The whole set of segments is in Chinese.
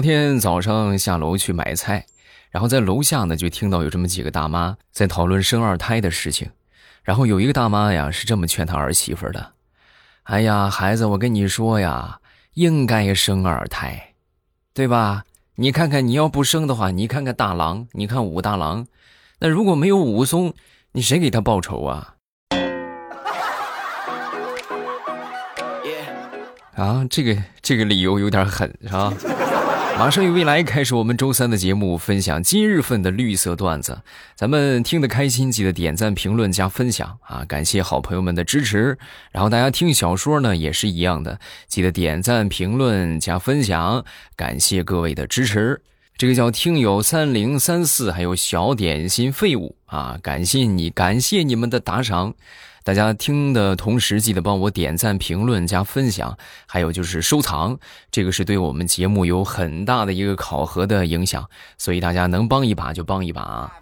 昨天早上下楼去买菜，然后在楼下呢就听到有这么几个大妈在讨论生二胎的事情。然后有一个大妈呀是这么劝她儿媳妇的：“哎呀，孩子，我跟你说呀，应该生二胎，对吧？你看看你要不生的话，你看看大郎，你看武大郎，那如果没有武松，你谁给他报仇啊？”啊，这个这个理由有点狠，是吧？马上与未来开始我们周三的节目，分享今日份的绿色段子。咱们听得开心，记得点赞、评论、加分享啊！感谢好朋友们的支持。然后大家听小说呢，也是一样的，记得点赞、评论、加分享，感谢各位的支持。这个叫听友三零三四，还有小点心废物啊，感谢你，感谢你们的打赏。大家听的同时，记得帮我点赞、评论、加分享，还有就是收藏，这个是对我们节目有很大的一个考核的影响，所以大家能帮一把就帮一把啊！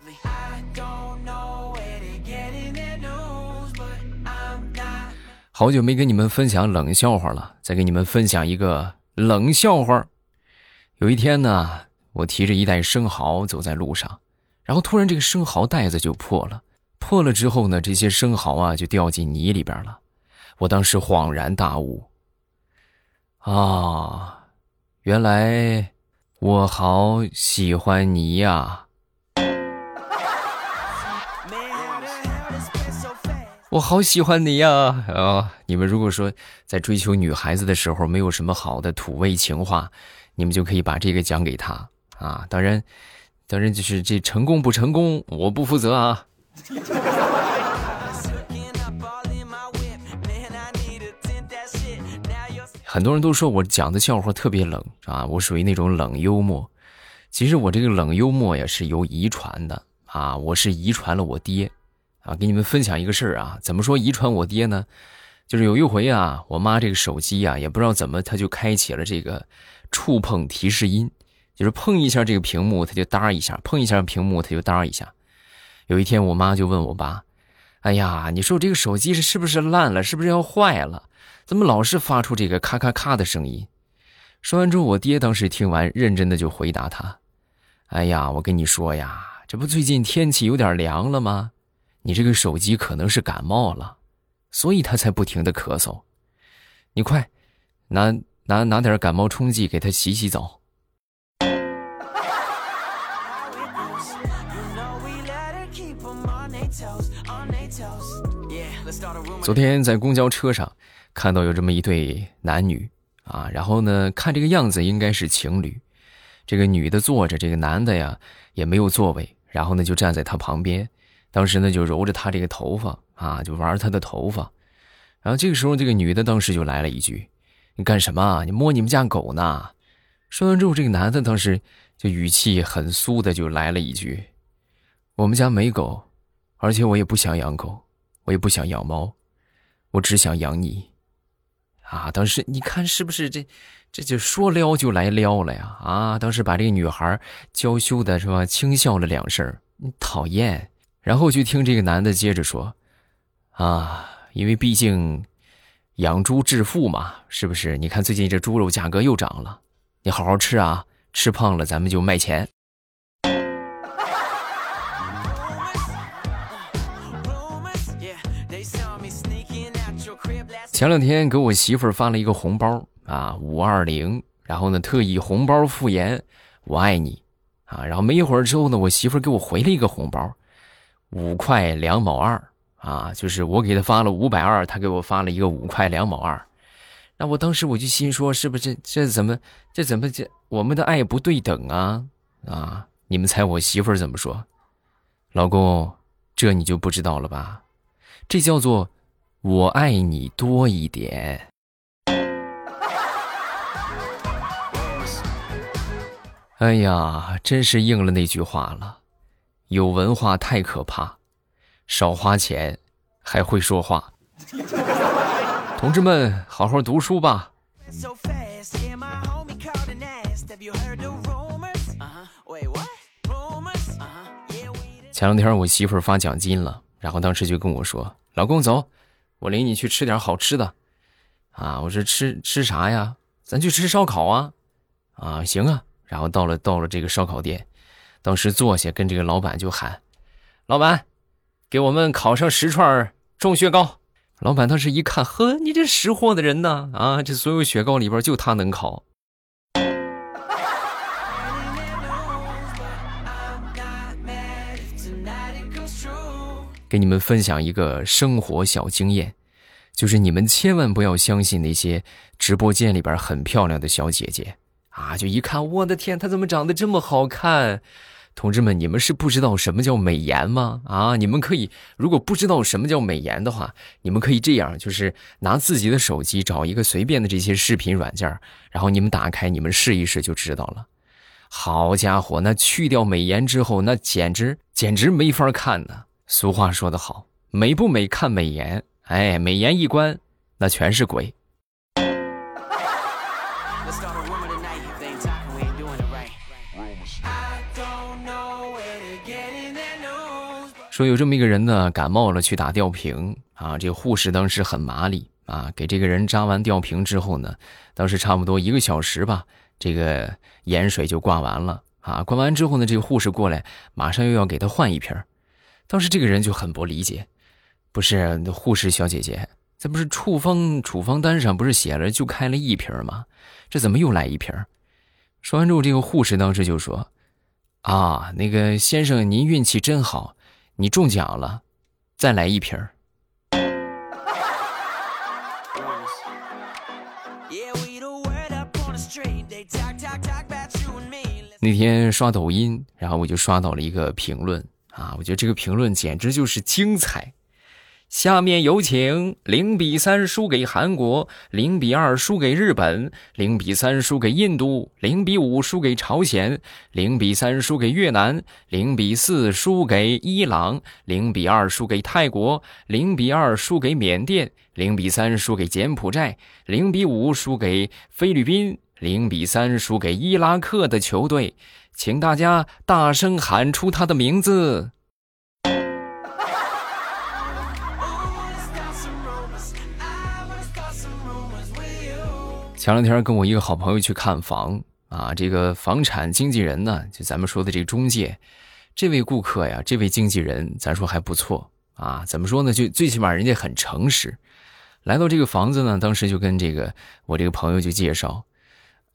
好久没跟你们分享冷笑话了，再给你们分享一个冷笑话。有一天呢，我提着一袋生蚝走在路上，然后突然这个生蚝袋子就破了。破了之后呢，这些生蚝啊就掉进泥里边了。我当时恍然大悟，啊，原来我好喜欢泥呀！我好喜欢你呀！啊，你们如果说在追求女孩子的时候没有什么好的土味情话，你们就可以把这个讲给她啊。当然，当然就是这成功不成功，我不负责啊。很多人都说我讲的笑话特别冷啊，我属于那种冷幽默。其实我这个冷幽默也是有遗传的啊，我是遗传了我爹啊。给你们分享一个事儿啊，怎么说遗传我爹呢？就是有一回啊，我妈这个手机啊，也不知道怎么，她就开启了这个触碰提示音，就是碰一下这个屏幕，它就哒一下；碰一下屏幕，它就哒一下。有一天，我妈就问我爸：“哎呀，你说我这个手机是是不是烂了？是不是要坏了？怎么老是发出这个咔咔咔的声音？”说完之后，我爹当时听完，认真的就回答他：“哎呀，我跟你说呀，这不最近天气有点凉了吗？你这个手机可能是感冒了，所以他才不停的咳嗽。你快拿拿拿点感冒冲剂给他洗洗澡。”昨天在公交车上看到有这么一对男女啊，然后呢，看这个样子应该是情侣。这个女的坐着，这个男的呀也没有座位，然后呢就站在他旁边，当时呢就揉着他这个头发啊，就玩他的头发。然后这个时候，这个女的当时就来了一句：“你干什么？你摸你们家狗呢？”说完之后，这个男的当时就语气很酥的就来了一句：“我们家没狗，而且我也不想养狗。”我也不想养猫，我只想养你，啊！当时你看是不是这，这就说撩就来撩了呀？啊！当时把这个女孩娇羞的是吧，轻笑了两声，你讨厌。然后就听这个男的接着说，啊，因为毕竟养猪致富嘛，是不是？你看最近这猪肉价格又涨了，你好好吃啊，吃胖了咱们就卖钱。前两天给我媳妇儿发了一个红包啊，五二零，然后呢特意红包复言我爱你啊，然后没一会儿之后呢，我媳妇儿给我回了一个红包，五块两毛二啊，就是我给她发了五百二，她给我发了一个五块两毛二，那我当时我就心说，是不是这怎么这怎么这我们的爱不对等啊啊？你们猜我媳妇儿怎么说？老公，这你就不知道了吧？这叫做。我爱你多一点。哎呀，真是应了那句话了，有文化太可怕，少花钱还会说话。同志们，好好读书吧。前两天我媳妇儿发奖金了，然后当时就跟我说：“老公，走。”我领你去吃点好吃的，啊！我说吃吃啥呀？咱去吃烧烤啊！啊，行啊！然后到了到了这个烧烤店，当时坐下跟这个老板就喊：“老板，给我们烤上十串重雪糕。”老板当时一看，呵，你这识货的人呢？啊，这所有雪糕里边就他能烤。给你们分享一个生活小经验，就是你们千万不要相信那些直播间里边很漂亮的小姐姐啊！就一看，我的天，她怎么长得这么好看？同志们，你们是不知道什么叫美颜吗？啊，你们可以，如果不知道什么叫美颜的话，你们可以这样，就是拿自己的手机找一个随便的这些视频软件，然后你们打开，你们试一试就知道了。好家伙，那去掉美颜之后，那简直简直没法看呢。俗话说得好，美不美看美颜，哎，美颜一关，那全是鬼。说有这么一个人呢，感冒了去打吊瓶啊，这个护士当时很麻利啊，给这个人扎完吊瓶之后呢，当时差不多一个小时吧，这个盐水就挂完了啊，挂完之后呢，这个护士过来，马上又要给他换一瓶当时这个人就很不理解，不是护士小姐姐，这不是处方处方单上不是写了就开了一瓶吗？这怎么又来一瓶？说完之后，这个护士当时就说：“啊，那个先生您运气真好，你中奖了，再来一瓶。”那天刷抖音，然后我就刷到了一个评论。啊，我觉得这个评论简直就是精彩。下面有请零比三输给韩国，零比二输给日本，零比三输给印度，零比五输给朝鲜，零比三输给越南，零比四输给伊朗，零比二输给泰国，零比二输给缅甸，零比三输给柬埔寨，零比五输给菲律宾，零比三输给伊拉克的球队。请大家大声喊出他的名字。前两天跟我一个好朋友去看房啊，这个房产经纪人呢，就咱们说的这个中介，这位顾客呀，这位经纪人，咱说还不错啊。怎么说呢？就最起码人家很诚实。来到这个房子呢，当时就跟这个我这个朋友就介绍，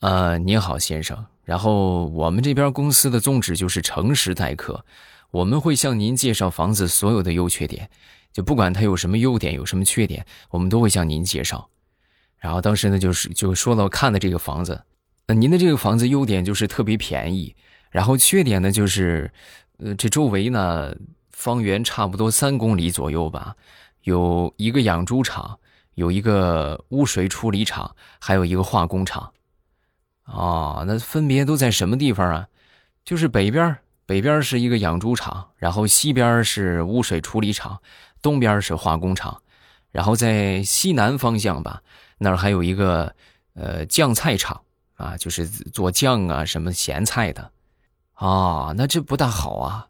呃，您好，先生。然后我们这边公司的宗旨就是诚实待客，我们会向您介绍房子所有的优缺点，就不管它有什么优点有什么缺点，我们都会向您介绍。然后当时呢，就是就说到看的这个房子，那您的这个房子优点就是特别便宜，然后缺点呢就是，呃，这周围呢方圆差不多三公里左右吧，有一个养猪场，有一个污水处理厂，还有一个化工厂。哦，那分别都在什么地方啊？就是北边，北边是一个养猪场，然后西边是污水处理厂，东边是化工厂，然后在西南方向吧，那儿还有一个呃酱菜厂啊，就是做酱啊什么咸菜的。啊，那这不大好啊，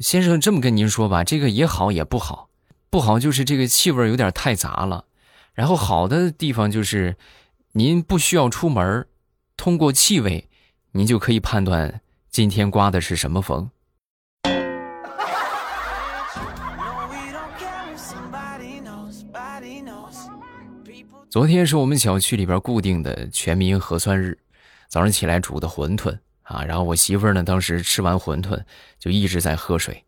先生这么跟您说吧，这个也好也不好，不好就是这个气味有点太杂了，然后好的地方就是您不需要出门通过气味，您就可以判断今天刮的是什么风。昨天是我们小区里边固定的全民核酸日，早上起来煮的馄饨啊，然后我媳妇儿呢，当时吃完馄饨就一直在喝水，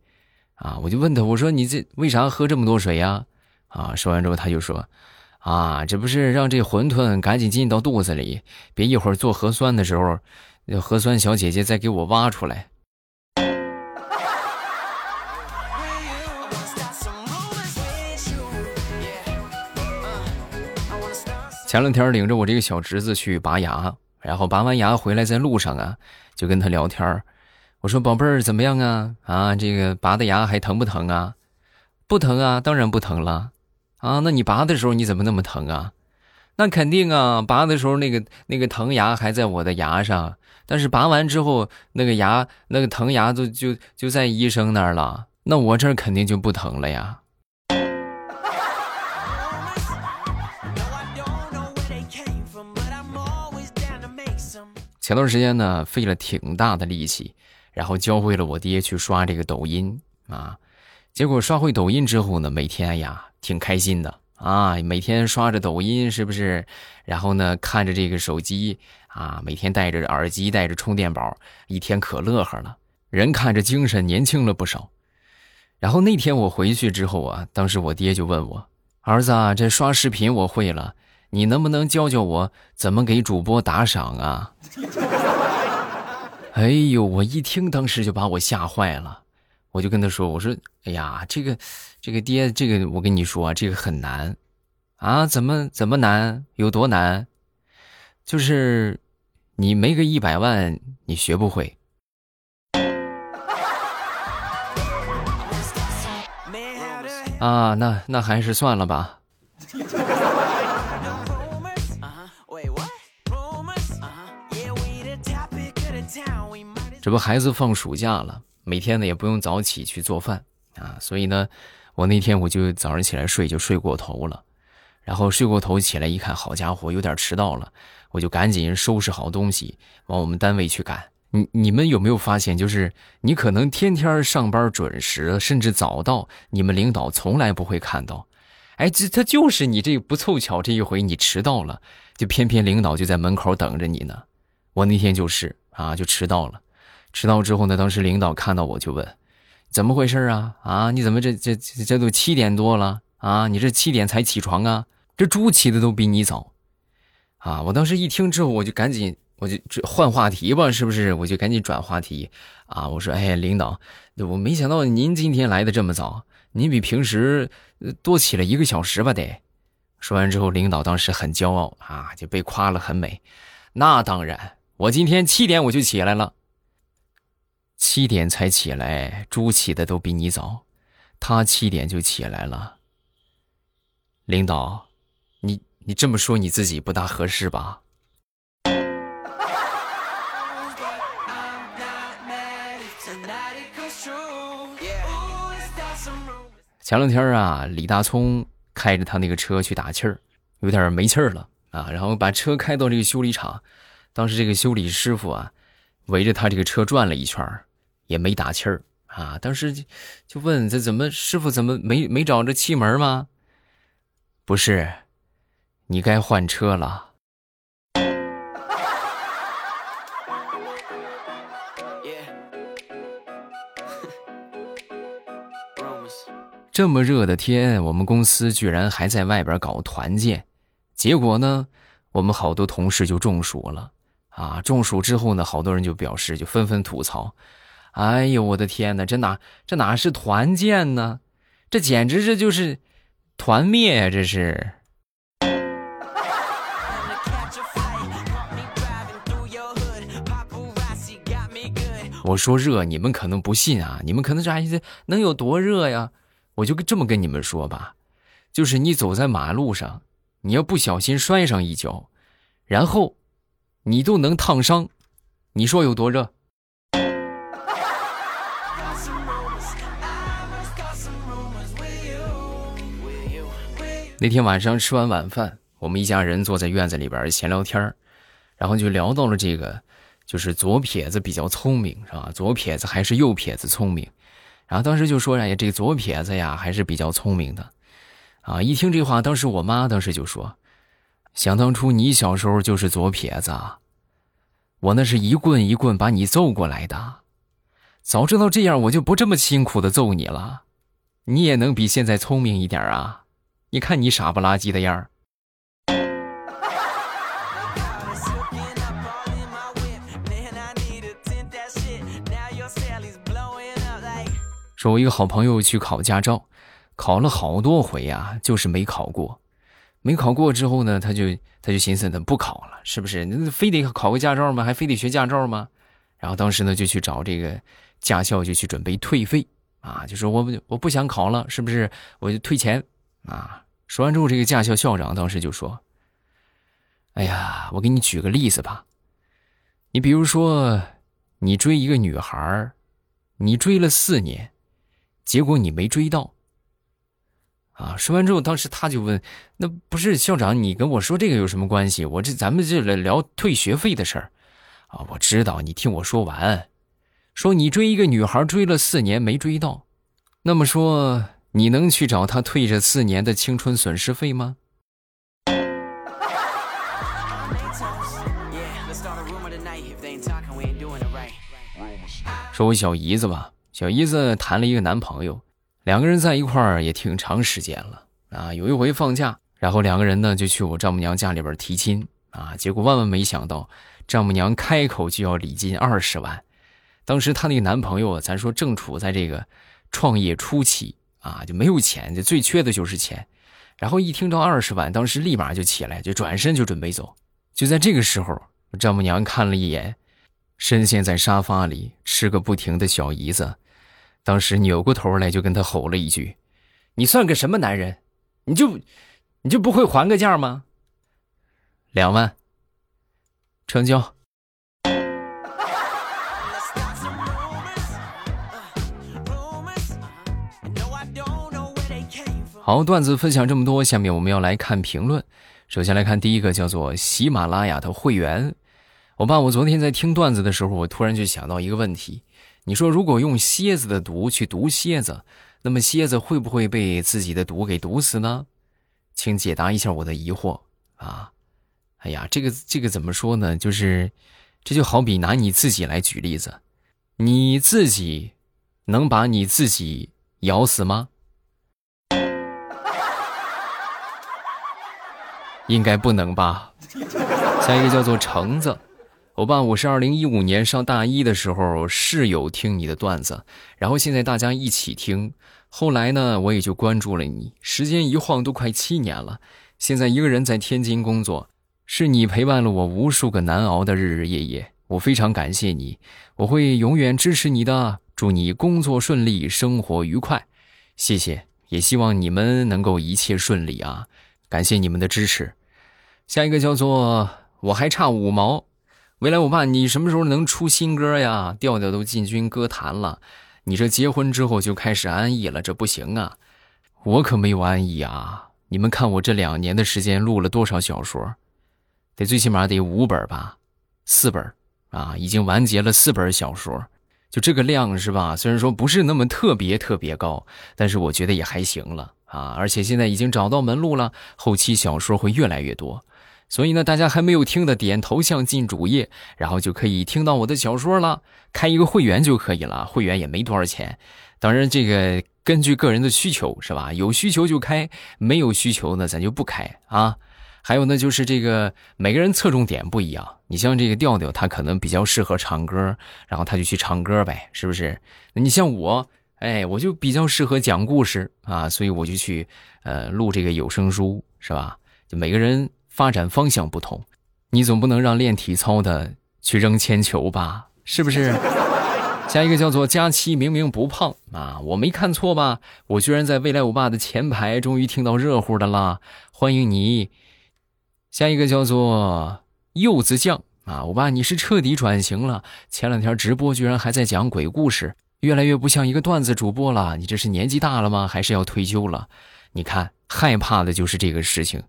啊，我就问她，我说你这为啥喝这么多水呀？啊，说完之后她就说。啊，这不是让这馄饨赶紧进到肚子里，别一会儿做核酸的时候，那核酸小姐姐再给我挖出来。前两天领着我这个小侄子去拔牙，然后拔完牙回来，在路上啊，就跟他聊天我说：“宝贝儿，怎么样啊？啊，这个拔的牙还疼不疼啊？不疼啊，当然不疼了。”啊，那你拔的时候你怎么那么疼啊？那肯定啊，拔的时候那个那个疼牙还在我的牙上，但是拔完之后那个牙那个疼牙就就就在医生那儿了，那我这儿肯定就不疼了呀。前段时间呢，费了挺大的力气，然后教会了我爹去刷这个抖音啊。结果刷会抖音之后呢，每天呀挺开心的啊，每天刷着抖音是不是？然后呢，看着这个手机啊，每天带着耳机，带着充电宝，一天可乐呵了，人看着精神年轻了不少。然后那天我回去之后啊，当时我爹就问我：“儿子啊，这刷视频我会了，你能不能教教我怎么给主播打赏啊？”哎呦，我一听当时就把我吓坏了。我就跟他说：“我说，哎呀，这个，这个爹，这个我跟你说啊，这个很难，啊，怎么怎么难？有多难？就是你没个一百万，你学不会。啊，那那还是算了吧。这不，孩子放暑假了。”每天呢也不用早起去做饭啊，所以呢，我那天我就早上起来睡就睡过头了，然后睡过头起来一看，好家伙，有点迟到了，我就赶紧收拾好东西往我们单位去赶。你你们有没有发现，就是你可能天天上班准时，甚至早到，你们领导从来不会看到，哎，这他就是你这不凑巧这一回你迟到了，就偏偏领导就在门口等着你呢。我那天就是啊，就迟到了。迟到之后呢，当时领导看到我就问：“怎么回事啊？啊，你怎么这这这都七点多了啊？你这七点才起床啊？这猪起的都比你早，啊！”我当时一听之后，我就赶紧我就换话题吧，是不是？我就赶紧转话题啊！我说：“哎，领导，我没想到您今天来的这么早，您比平时多起了一个小时吧？得。”说完之后，领导当时很骄傲啊，就被夸了很美。那当然，我今天七点我就起来了。七点才起来，猪起的都比你早，他七点就起来了。领导，你你这么说你自己不大合适吧？前两天啊，李大聪开着他那个车去打气儿，有点没气儿了啊，然后把车开到这个修理厂，当时这个修理师傅啊，围着他这个车转了一圈儿。也没打气儿啊！当时就问这怎么师傅怎么没没找着气门吗？不是，你该换车了。这么热的天，我们公司居然还在外边搞团建，结果呢，我们好多同事就中暑了啊！中暑之后呢，好多人就表示就纷纷吐槽。哎呦，我的天哪！这哪这哪是团建呢？这简直这就是团灭呀！这是。我说热，你们可能不信啊！你们可能啥意思？能有多热呀？我就这么跟你们说吧，就是你走在马路上，你要不小心摔上一跤，然后你都能烫伤，你说有多热？那天晚上吃完晚饭，我们一家人坐在院子里边闲聊天然后就聊到了这个，就是左撇子比较聪明，是吧？左撇子还是右撇子聪明？然后当时就说：“呀，这左撇子呀，还是比较聪明的。”啊，一听这话，当时我妈当时就说：“想当初你小时候就是左撇子，我那是一棍一棍把你揍过来的。早知道这样，我就不这么辛苦的揍你了，你也能比现在聪明一点啊。”你看你傻不拉几的样儿。说，我一个好朋友去考驾照，考了好多回呀，就是没考过。没考过之后呢，他就他就寻思，他不考了，是不是？那非得考个驾照吗？还非得学驾照吗？然后当时呢，就去找这个驾校，就去准备退费啊，就说我我不想考了，是不是？我就退钱。啊！说完之后，这个驾校校长当时就说：“哎呀，我给你举个例子吧。你比如说，你追一个女孩你追了四年，结果你没追到。啊！说完之后，当时他就问：那不是校长？你跟我说这个有什么关系？我这咱们这来聊退学费的事儿啊，我知道，你听我说完。说你追一个女孩追了四年没追到，那么说你能去找他退这四年的青春损失费吗？说我小姨子吧，小姨子谈了一个男朋友，两个人在一块儿也挺长时间了啊。有一回放假，然后两个人呢就去我丈母娘家里边提亲啊，结果万万没想到，丈母娘开口就要礼金二十万。当时她那个男朋友，咱说正处在这个创业初期啊，就没有钱，就最缺的就是钱。然后一听到二十万，当时立马就起来，就转身就准备走。就在这个时候，丈母娘看了一眼深陷在沙发里吃个不停的小姨子，当时扭过头来就跟他吼了一句：“你算个什么男人？你就你就不会还个价吗？”两万，成交。好，段子分享这么多，下面我们要来看评论。首先来看第一个，叫做喜马拉雅的会员。我爸，我昨天在听段子的时候，我突然就想到一个问题：你说如果用蝎子的毒去毒蝎子，那么蝎子会不会被自己的毒给毒死呢？请解答一下我的疑惑啊！哎呀，这个这个怎么说呢？就是这就好比拿你自己来举例子，你自己能把你自己咬死吗？应该不能吧？下一个叫做橙子，欧巴，我是二零一五年上大一的时候室友听你的段子，然后现在大家一起听，后来呢我也就关注了你，时间一晃都快七年了，现在一个人在天津工作，是你陪伴了我无数个难熬的日日夜夜，我非常感谢你，我会永远支持你的，祝你工作顺利，生活愉快，谢谢，也希望你们能够一切顺利啊，感谢你们的支持。下一个叫做我还差五毛，未来我爸，你什么时候能出新歌呀？调调都进军歌坛了，你这结婚之后就开始安逸了，这不行啊！我可没有安逸啊！你们看我这两年的时间录了多少小说，得最起码得五本吧，四本啊，已经完结了四本小说，就这个量是吧？虽然说不是那么特别特别高，但是我觉得也还行了啊！而且现在已经找到门路了，后期小说会越来越多。所以呢，大家还没有听的，点头像进主页，然后就可以听到我的小说了。开一个会员就可以了，会员也没多少钱。当然，这个根据个人的需求是吧？有需求就开，没有需求呢，咱就不开啊。还有呢，就是这个每个人侧重点不一样。你像这个调调，他可能比较适合唱歌，然后他就去唱歌呗，是不是？你像我，哎，我就比较适合讲故事啊，所以我就去呃录这个有声书，是吧？就每个人。发展方向不同，你总不能让练体操的去扔铅球吧？是不是？下一个叫做佳期，明明不胖啊，我没看错吧？我居然在未来我爸的前排，终于听到热乎的啦！欢迎你。下一个叫做柚子酱啊，我爸你是彻底转型了，前两天直播居然还在讲鬼故事，越来越不像一个段子主播了。你这是年纪大了吗？还是要退休了？你看，害怕的就是这个事情。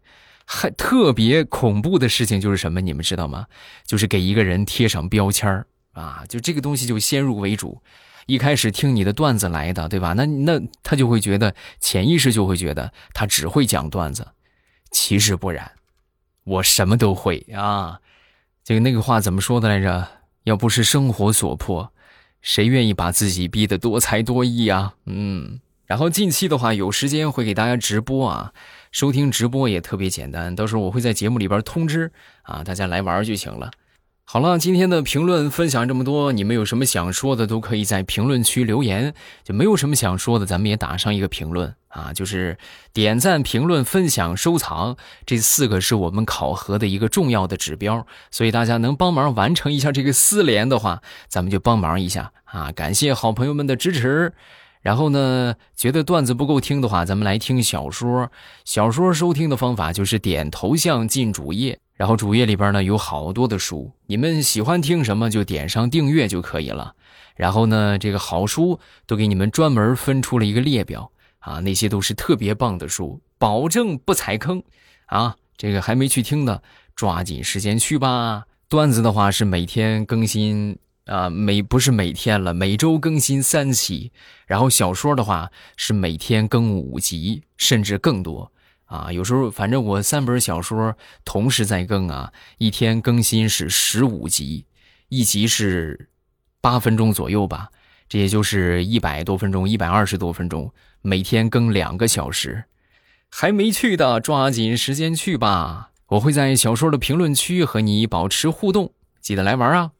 还特别恐怖的事情就是什么？你们知道吗？就是给一个人贴上标签啊！就这个东西就先入为主，一开始听你的段子来的，对吧？那那他就会觉得潜意识就会觉得他只会讲段子，其实不然，我什么都会啊！这个那个话怎么说的来着？要不是生活所迫，谁愿意把自己逼得多才多艺啊？嗯，然后近期的话有时间会给大家直播啊。收听直播也特别简单，到时候我会在节目里边通知啊，大家来玩就行了。好了，今天的评论分享这么多，你们有什么想说的，都可以在评论区留言。就没有什么想说的，咱们也打上一个评论啊，就是点赞、评论、分享、收藏这四个是我们考核的一个重要的指标，所以大家能帮忙完成一下这个四连的话，咱们就帮忙一下啊，感谢好朋友们的支持。然后呢，觉得段子不够听的话，咱们来听小说。小说收听的方法就是点头像进主页，然后主页里边呢有好多的书，你们喜欢听什么就点上订阅就可以了。然后呢，这个好书都给你们专门分出了一个列表啊，那些都是特别棒的书，保证不踩坑啊。这个还没去听的，抓紧时间去吧。段子的话是每天更新啊，每不是每天了，每周更新三期。然后小说的话是每天更五集，甚至更多啊。有时候反正我三本小说同时在更啊，一天更新是十五集，一集是八分钟左右吧，这也就是一百多分钟，一百二十多分钟，每天更两个小时。还没去的，抓紧时间去吧！我会在小说的评论区和你保持互动，记得来玩啊！